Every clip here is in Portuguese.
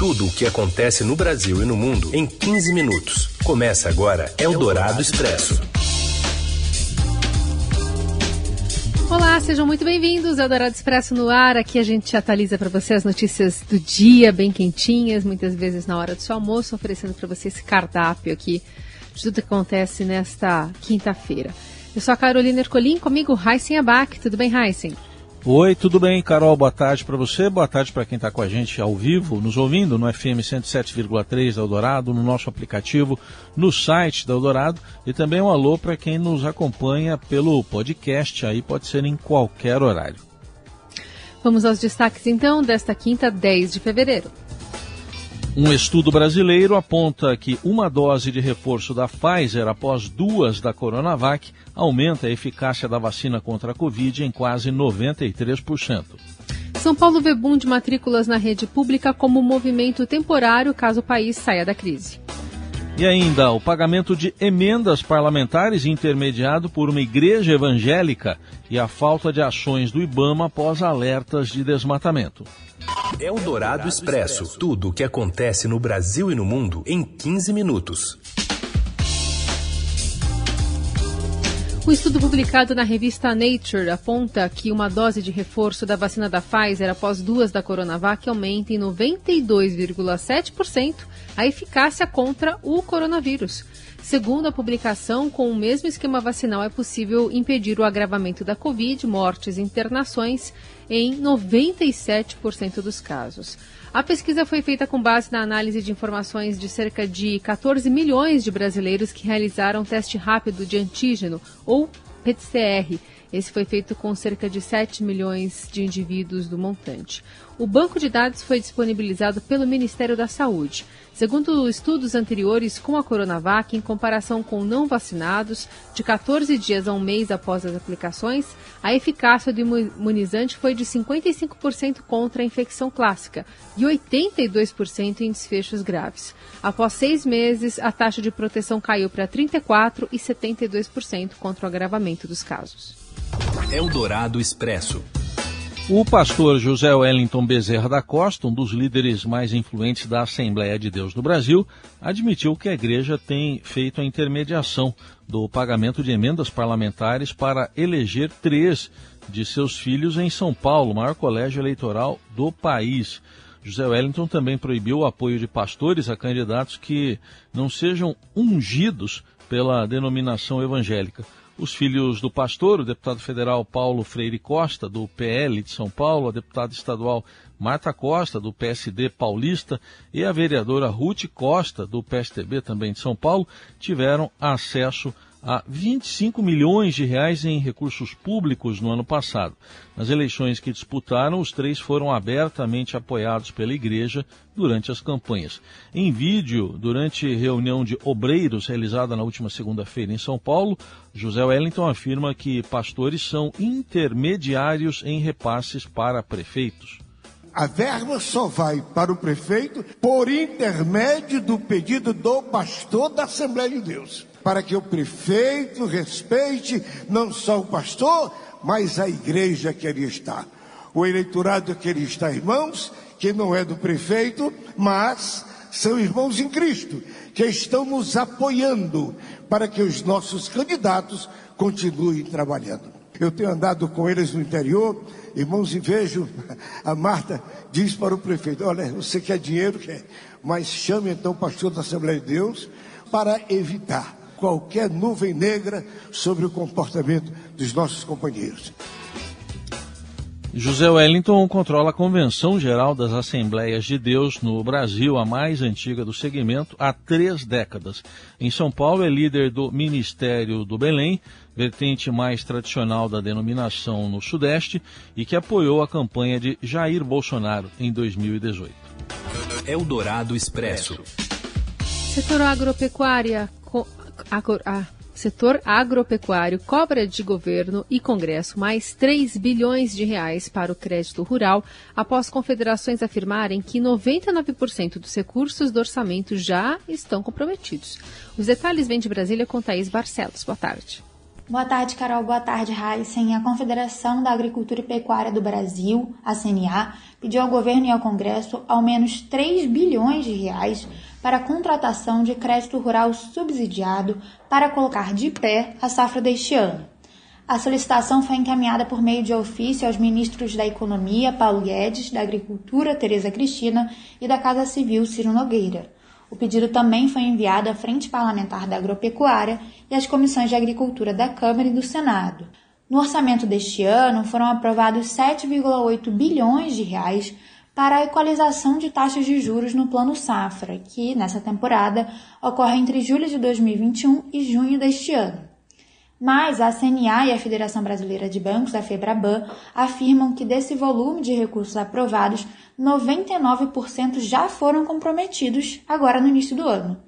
Tudo o que acontece no Brasil e no mundo em 15 minutos. Começa agora Eldorado Expresso. Olá, sejam muito bem-vindos ao Eldorado Expresso no ar. Aqui a gente atualiza para você as notícias do dia, bem quentinhas, muitas vezes na hora do seu almoço, oferecendo para você esse cardápio aqui de tudo que acontece nesta quinta-feira. Eu sou a Carolina Ercolim, comigo Heisen Abac. Tudo bem, Heisen? Oi, tudo bem, Carol? Boa tarde para você, boa tarde para quem está com a gente ao vivo, nos ouvindo no FM 107,3 da Eldorado, no nosso aplicativo, no site da Eldorado e também um alô para quem nos acompanha pelo podcast, aí pode ser em qualquer horário. Vamos aos destaques então desta quinta, 10 de fevereiro. Um estudo brasileiro aponta que uma dose de reforço da Pfizer após duas da Coronavac aumenta a eficácia da vacina contra a Covid em quase 93%. São Paulo vê boom de matrículas na rede pública como movimento temporário caso o país saia da crise. E ainda o pagamento de emendas parlamentares intermediado por uma igreja evangélica e a falta de ações do Ibama após alertas de desmatamento. O Dourado Expresso. Tudo o que acontece no Brasil e no mundo em 15 minutos. Um estudo publicado na revista Nature aponta que uma dose de reforço da vacina da Pfizer após duas da Coronavac aumenta em 92,7% a eficácia contra o coronavírus. Segundo a publicação, com o mesmo esquema vacinal é possível impedir o agravamento da Covid, mortes e internações em 97% dos casos. A pesquisa foi feita com base na análise de informações de cerca de 14 milhões de brasileiros que realizaram teste rápido de antígeno, ou PCR, esse foi feito com cerca de 7 milhões de indivíduos do montante. O banco de dados foi disponibilizado pelo Ministério da Saúde. Segundo estudos anteriores com a Coronavac, em comparação com não vacinados, de 14 dias a um mês após as aplicações, a eficácia do imunizante foi de 55% contra a infecção clássica e 82% em desfechos graves. Após seis meses, a taxa de proteção caiu para 34% e 72% contra o agravamento dos casos. Eldorado Expresso. O pastor José Wellington Bezerra da Costa, um dos líderes mais influentes da Assembleia de Deus no Brasil, admitiu que a igreja tem feito a intermediação do pagamento de emendas parlamentares para eleger três de seus filhos em São Paulo, maior colégio eleitoral do país. José Wellington também proibiu o apoio de pastores a candidatos que não sejam ungidos pela denominação evangélica. Os filhos do pastor, o deputado federal Paulo Freire Costa, do PL de São Paulo, a deputada estadual Marta Costa, do PSD paulista, e a vereadora Ruth Costa, do PSTB também de São Paulo, tiveram acesso a 25 milhões de reais em recursos públicos no ano passado. Nas eleições que disputaram, os três foram abertamente apoiados pela igreja durante as campanhas. Em vídeo, durante reunião de obreiros realizada na última segunda-feira em São Paulo, José Wellington afirma que pastores são intermediários em repasses para prefeitos. A verba só vai para o prefeito por intermédio do pedido do pastor da Assembleia de Deus para que o prefeito respeite não só o pastor, mas a igreja que ali está. O eleitorado que ali está, irmãos, que não é do prefeito, mas são irmãos em Cristo, que estão nos apoiando para que os nossos candidatos continuem trabalhando. Eu tenho andado com eles no interior, irmãos, e vejo, a Marta diz para o prefeito: Olha, você quer dinheiro, quer, mas chame então o pastor da Assembleia de Deus para evitar qualquer nuvem negra sobre o comportamento dos nossos companheiros. José Wellington controla a Convenção Geral das Assembleias de Deus no Brasil, a mais antiga do segmento, há três décadas. Em São Paulo, é líder do Ministério do Belém, vertente mais tradicional da denominação no Sudeste, e que apoiou a campanha de Jair Bolsonaro em 2018. Eldorado Expresso. Setor agropecuária agro, setor agropecuário cobra de governo e Congresso mais 3 bilhões de reais para o crédito rural, após confederações afirmarem que 99% dos recursos do orçamento já estão comprometidos. Os detalhes vêm de Brasília com Thaís Barcelos. Boa tarde. Boa tarde, Carol. Boa tarde, Heisen. A Confederação da Agricultura e Pecuária do Brasil, a CNA, pediu ao governo e ao Congresso ao menos 3 bilhões de reais para a contratação de crédito rural subsidiado para colocar de pé a safra deste ano. A solicitação foi encaminhada por meio de ofício aos ministros da Economia, Paulo Guedes, da Agricultura, Tereza Cristina, e da Casa Civil, Ciro Nogueira. O pedido também foi enviado à Frente Parlamentar da Agropecuária e às comissões de Agricultura da Câmara e do Senado. No orçamento deste ano, foram aprovados 7,8 bilhões de reais para a equalização de taxas de juros no Plano Safra, que, nessa temporada, ocorre entre julho de 2021 e junho deste ano. Mas a CNA e a Federação Brasileira de Bancos, a FEBRABAN, afirmam que desse volume de recursos aprovados, 99% já foram comprometidos agora no início do ano.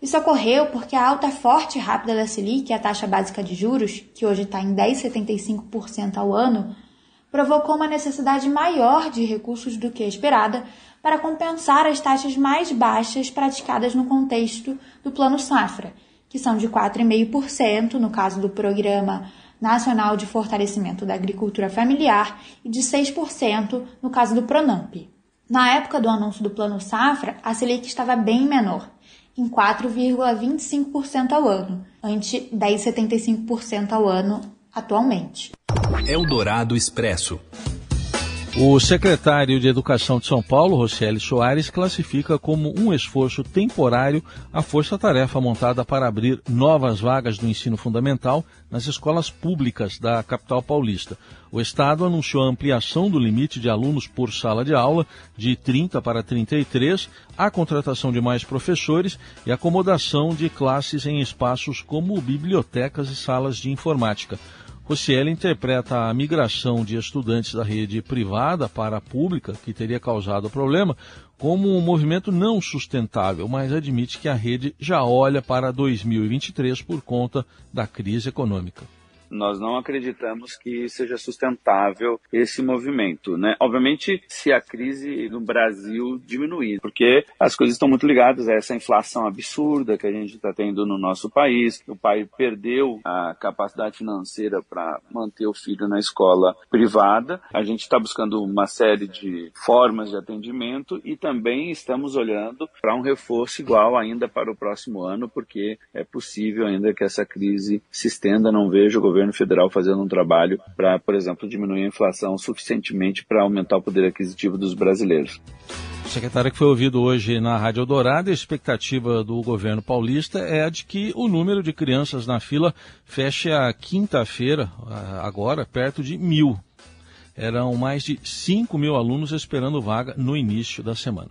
Isso ocorreu porque a alta forte e rápida da Selic, a taxa básica de juros, que hoje está em 10,75% ao ano, provocou uma necessidade maior de recursos do que esperada para compensar as taxas mais baixas praticadas no contexto do Plano Safra, que são de 4,5% no caso do Programa Nacional de Fortalecimento da Agricultura Familiar e de 6% no caso do Pronamp. Na época do anúncio do Plano Safra, a Selic estava bem menor, em 4,25% ao ano, ante 10,75% ao ano atualmente. Eldorado Expresso. O secretário de Educação de São Paulo, Rocieli Soares, classifica como um esforço temporário a força-tarefa montada para abrir novas vagas do ensino fundamental nas escolas públicas da capital paulista. O Estado anunciou a ampliação do limite de alunos por sala de aula de 30 para 33, a contratação de mais professores e acomodação de classes em espaços como bibliotecas e salas de informática. Rocieli interpreta a migração de estudantes da rede privada para a pública, que teria causado problema, como um movimento não sustentável, mas admite que a rede já olha para 2023 por conta da crise econômica nós não acreditamos que seja sustentável esse movimento, né? Obviamente, se a crise no Brasil diminuir, porque as coisas estão muito ligadas a essa inflação absurda que a gente está tendo no nosso país, o pai perdeu a capacidade financeira para manter o filho na escola privada, a gente está buscando uma série de formas de atendimento e também estamos olhando para um reforço igual ainda para o próximo ano, porque é possível ainda que essa crise se estenda, não vejo o governo governo federal fazendo um trabalho para, por exemplo, diminuir a inflação suficientemente para aumentar o poder aquisitivo dos brasileiros. O secretário que foi ouvido hoje na Rádio Eldorado, a expectativa do governo paulista é a de que o número de crianças na fila feche a quinta-feira, agora, perto de mil. Eram mais de 5 mil alunos esperando vaga no início da semana.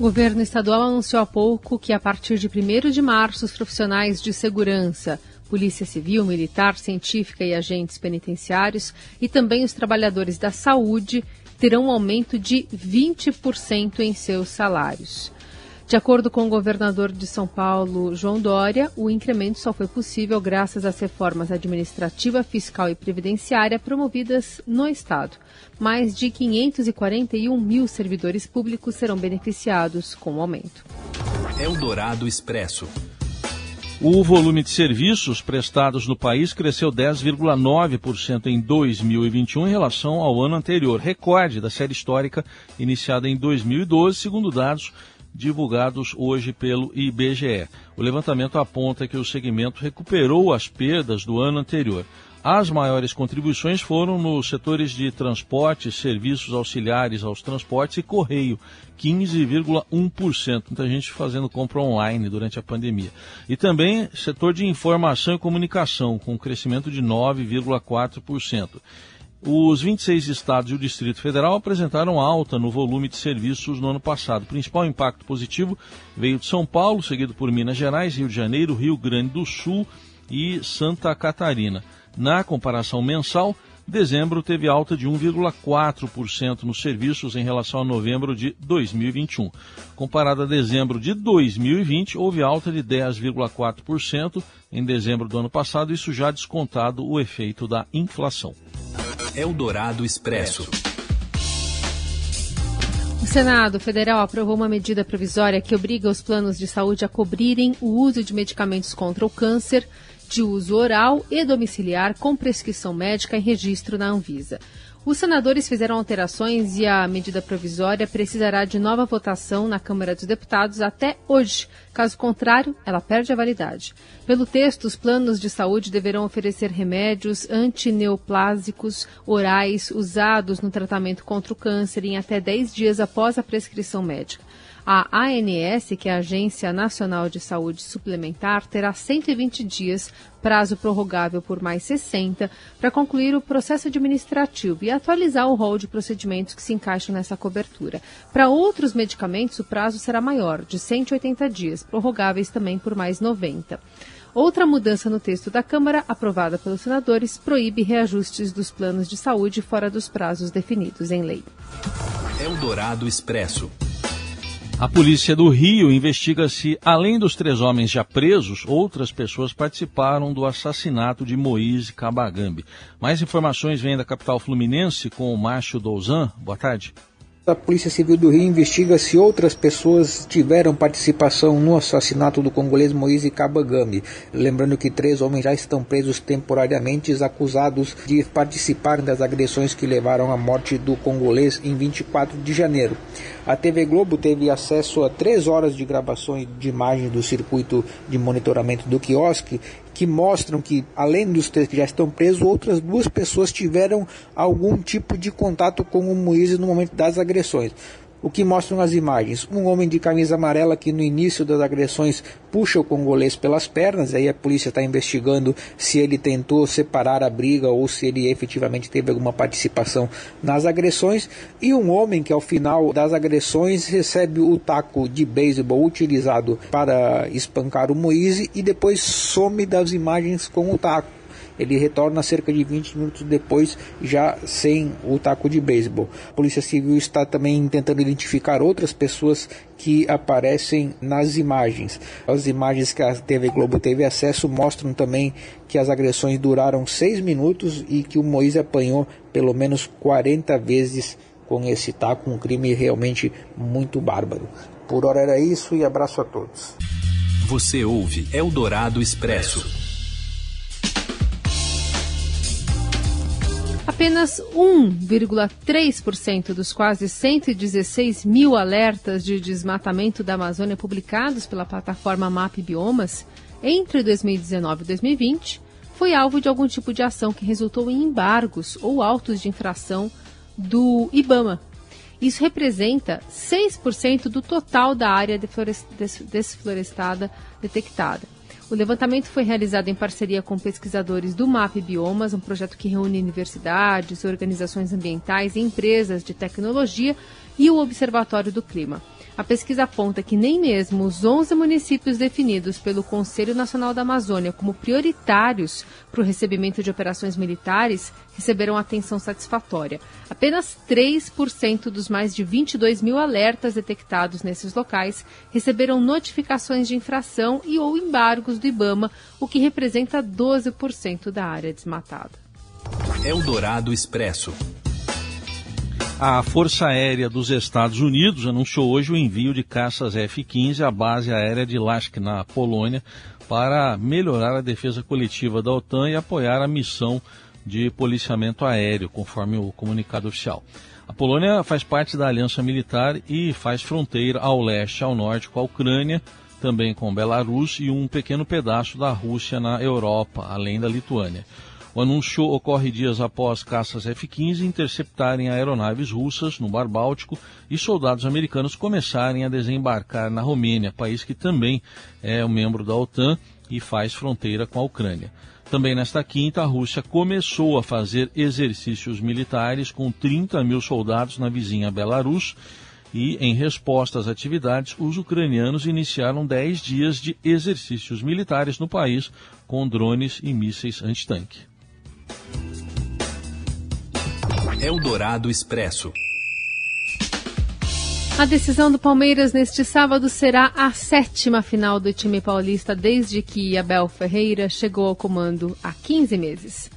O governo estadual anunciou há pouco que, a partir de 1 de março, os profissionais de segurança, Polícia Civil, Militar, Científica e agentes penitenciários e também os trabalhadores da saúde terão um aumento de 20% em seus salários. De acordo com o governador de São Paulo, João Dória, o incremento só foi possível graças às reformas administrativa, fiscal e previdenciária promovidas no Estado. Mais de 541 mil servidores públicos serão beneficiados com o aumento. Eldorado Expresso. O volume de serviços prestados no país cresceu 10,9% em 2021 em relação ao ano anterior, recorde da série histórica iniciada em 2012, segundo dados divulgados hoje pelo IBGE. O levantamento aponta que o segmento recuperou as perdas do ano anterior. As maiores contribuições foram nos setores de transporte, serviços auxiliares aos transportes e correio, 15,1%. Muita gente fazendo compra online durante a pandemia. E também setor de informação e comunicação, com crescimento de 9,4%. Os 26 estados e o Distrito Federal apresentaram alta no volume de serviços no ano passado. O principal impacto positivo veio de São Paulo, seguido por Minas Gerais, Rio de Janeiro, Rio Grande do Sul e Santa Catarina. Na comparação mensal, dezembro teve alta de 1,4% nos serviços em relação a novembro de 2021. Comparado a dezembro de 2020, houve alta de 10,4% em dezembro do ano passado, isso já descontado o efeito da inflação. Eldorado Expresso. Senado Federal aprovou uma medida provisória que obriga os planos de saúde a cobrirem o uso de medicamentos contra o câncer de uso oral e domiciliar com prescrição médica e registro na Anvisa. Os senadores fizeram alterações e a medida provisória precisará de nova votação na Câmara dos Deputados até hoje. Caso contrário, ela perde a validade. Pelo texto, os planos de saúde deverão oferecer remédios antineoplásicos orais usados no tratamento contra o câncer em até 10 dias após a prescrição médica. A ANS, que é a Agência Nacional de Saúde Suplementar, terá 120 dias, prazo prorrogável por mais 60, para concluir o processo administrativo e atualizar o rol de procedimentos que se encaixam nessa cobertura. Para outros medicamentos, o prazo será maior, de 180 dias, prorrogáveis também por mais 90. Outra mudança no texto da Câmara, aprovada pelos senadores, proíbe reajustes dos planos de saúde fora dos prazos definidos em lei. Eldorado Expresso. A polícia do Rio investiga se, além dos três homens já presos, outras pessoas participaram do assassinato de Moise Kabagambi. Mais informações vêm da capital fluminense com o Márcio Douzan. Boa tarde. A Polícia Civil do Rio investiga se outras pessoas tiveram participação no assassinato do congolês Moise Kabagambi. Lembrando que três homens já estão presos temporariamente, acusados de participar das agressões que levaram à morte do congolês em 24 de janeiro. A TV Globo teve acesso a três horas de gravações de imagens do circuito de monitoramento do quiosque que mostram que, além dos três que já estão presos, outras duas pessoas tiveram algum tipo de contato com o Moisés no momento das agressões. O que mostram as imagens? Um homem de camisa amarela que no início das agressões puxa o congolês pelas pernas, aí a polícia está investigando se ele tentou separar a briga ou se ele efetivamente teve alguma participação nas agressões, e um homem que ao final das agressões recebe o taco de beisebol utilizado para espancar o Moise e depois some das imagens com o taco ele retorna cerca de 20 minutos depois, já sem o taco de beisebol. A Polícia Civil está também tentando identificar outras pessoas que aparecem nas imagens. As imagens que a TV Globo teve acesso mostram também que as agressões duraram 6 minutos e que o Moisés apanhou pelo menos 40 vezes com esse taco, um crime realmente muito bárbaro. Por hora era isso e abraço a todos. Você ouve Eldorado Expresso. Apenas 1,3% dos quase 116 mil alertas de desmatamento da Amazônia publicados pela plataforma MAP Biomas entre 2019 e 2020 foi alvo de algum tipo de ação que resultou em embargos ou autos de infração do IBAMA. Isso representa 6% do total da área desflorestada detectada. O levantamento foi realizado em parceria com pesquisadores do MAP Biomas, um projeto que reúne universidades, organizações ambientais e empresas de tecnologia e o Observatório do Clima. A pesquisa aponta que nem mesmo os 11 municípios definidos pelo Conselho Nacional da Amazônia como prioritários para o recebimento de operações militares receberam atenção satisfatória. Apenas 3% dos mais de 22 mil alertas detectados nesses locais receberam notificações de infração e ou embargos do IBAMA, o que representa 12% da área desmatada. Eldorado Expresso. A Força Aérea dos Estados Unidos anunciou hoje o envio de caças F-15 à base aérea de Lask, na Polônia, para melhorar a defesa coletiva da OTAN e apoiar a missão de policiamento aéreo, conforme o comunicado oficial. A Polônia faz parte da aliança militar e faz fronteira ao leste ao norte com a Ucrânia, também com Belarus e um pequeno pedaço da Rússia na Europa, além da Lituânia. O anúncio ocorre dias após caças F-15 interceptarem aeronaves russas no Mar Báltico e soldados americanos começarem a desembarcar na Romênia, país que também é um membro da OTAN e faz fronteira com a Ucrânia. Também nesta quinta, a Rússia começou a fazer exercícios militares com 30 mil soldados na vizinha Belarus e, em resposta às atividades, os ucranianos iniciaram 10 dias de exercícios militares no país com drones e mísseis antitanque. Eldorado Expresso. A decisão do Palmeiras neste sábado será a sétima final do time paulista desde que Abel Ferreira chegou ao comando há 15 meses.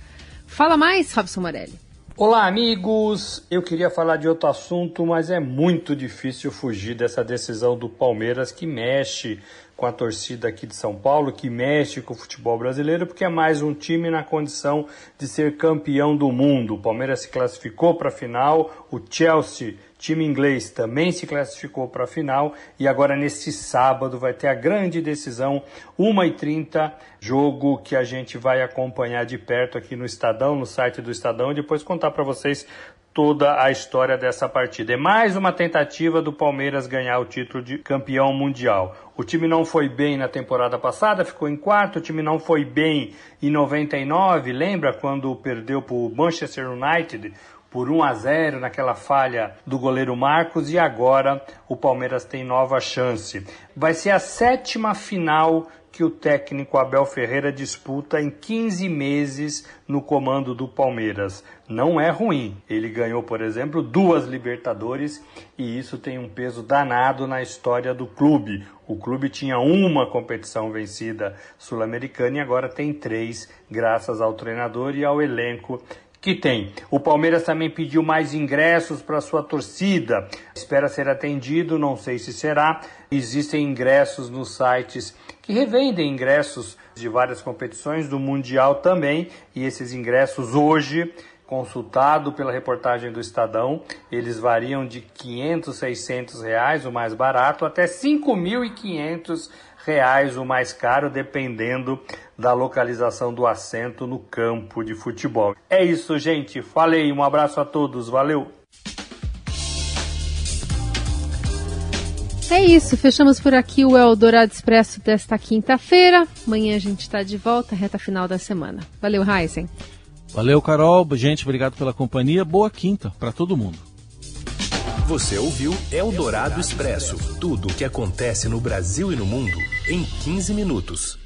Fala mais, Robson Morelli. Olá, amigos! Eu queria falar de outro assunto, mas é muito difícil fugir dessa decisão do Palmeiras que mexe com a torcida aqui de São Paulo, que mexe com o futebol brasileiro, porque é mais um time na condição de ser campeão do mundo. O Palmeiras se classificou para a final, o Chelsea, time inglês, também se classificou para a final e agora nesse sábado vai ter a grande decisão, 1h30, jogo que a gente vai acompanhar de perto aqui no Estadão, no site do Estadão, e depois contar para vocês toda a história dessa partida. É mais uma tentativa do Palmeiras ganhar o título de campeão mundial. O time não foi bem na temporada passada, ficou em quarto. O time não foi bem em 99, lembra quando perdeu para o Manchester United? Por 1 a 0 naquela falha do goleiro Marcos e agora o Palmeiras tem nova chance. Vai ser a sétima final que o técnico Abel Ferreira disputa em 15 meses no comando do Palmeiras. Não é ruim. Ele ganhou, por exemplo, duas Libertadores e isso tem um peso danado na história do clube. O clube tinha uma competição vencida sul-americana e agora tem três, graças ao treinador e ao elenco que tem. O Palmeiras também pediu mais ingressos para sua torcida. Espera ser atendido, não sei se será. Existem ingressos nos sites que revendem ingressos de várias competições do Mundial também, e esses ingressos hoje consultado pela reportagem do Estadão, eles variam de 500, 600 reais, o mais barato, até 5.500 reais o mais caro, dependendo da localização do assento no campo de futebol. É isso, gente. Falei, um abraço a todos, valeu! É isso, fechamos por aqui o Eldorado Expresso desta quinta-feira. Amanhã a gente está de volta, reta final da semana. Valeu, Heisen. Valeu, Carol. Gente, obrigado pela companhia. Boa quinta para todo mundo. Você ouviu Eldorado Expresso tudo o que acontece no Brasil e no mundo em 15 minutos.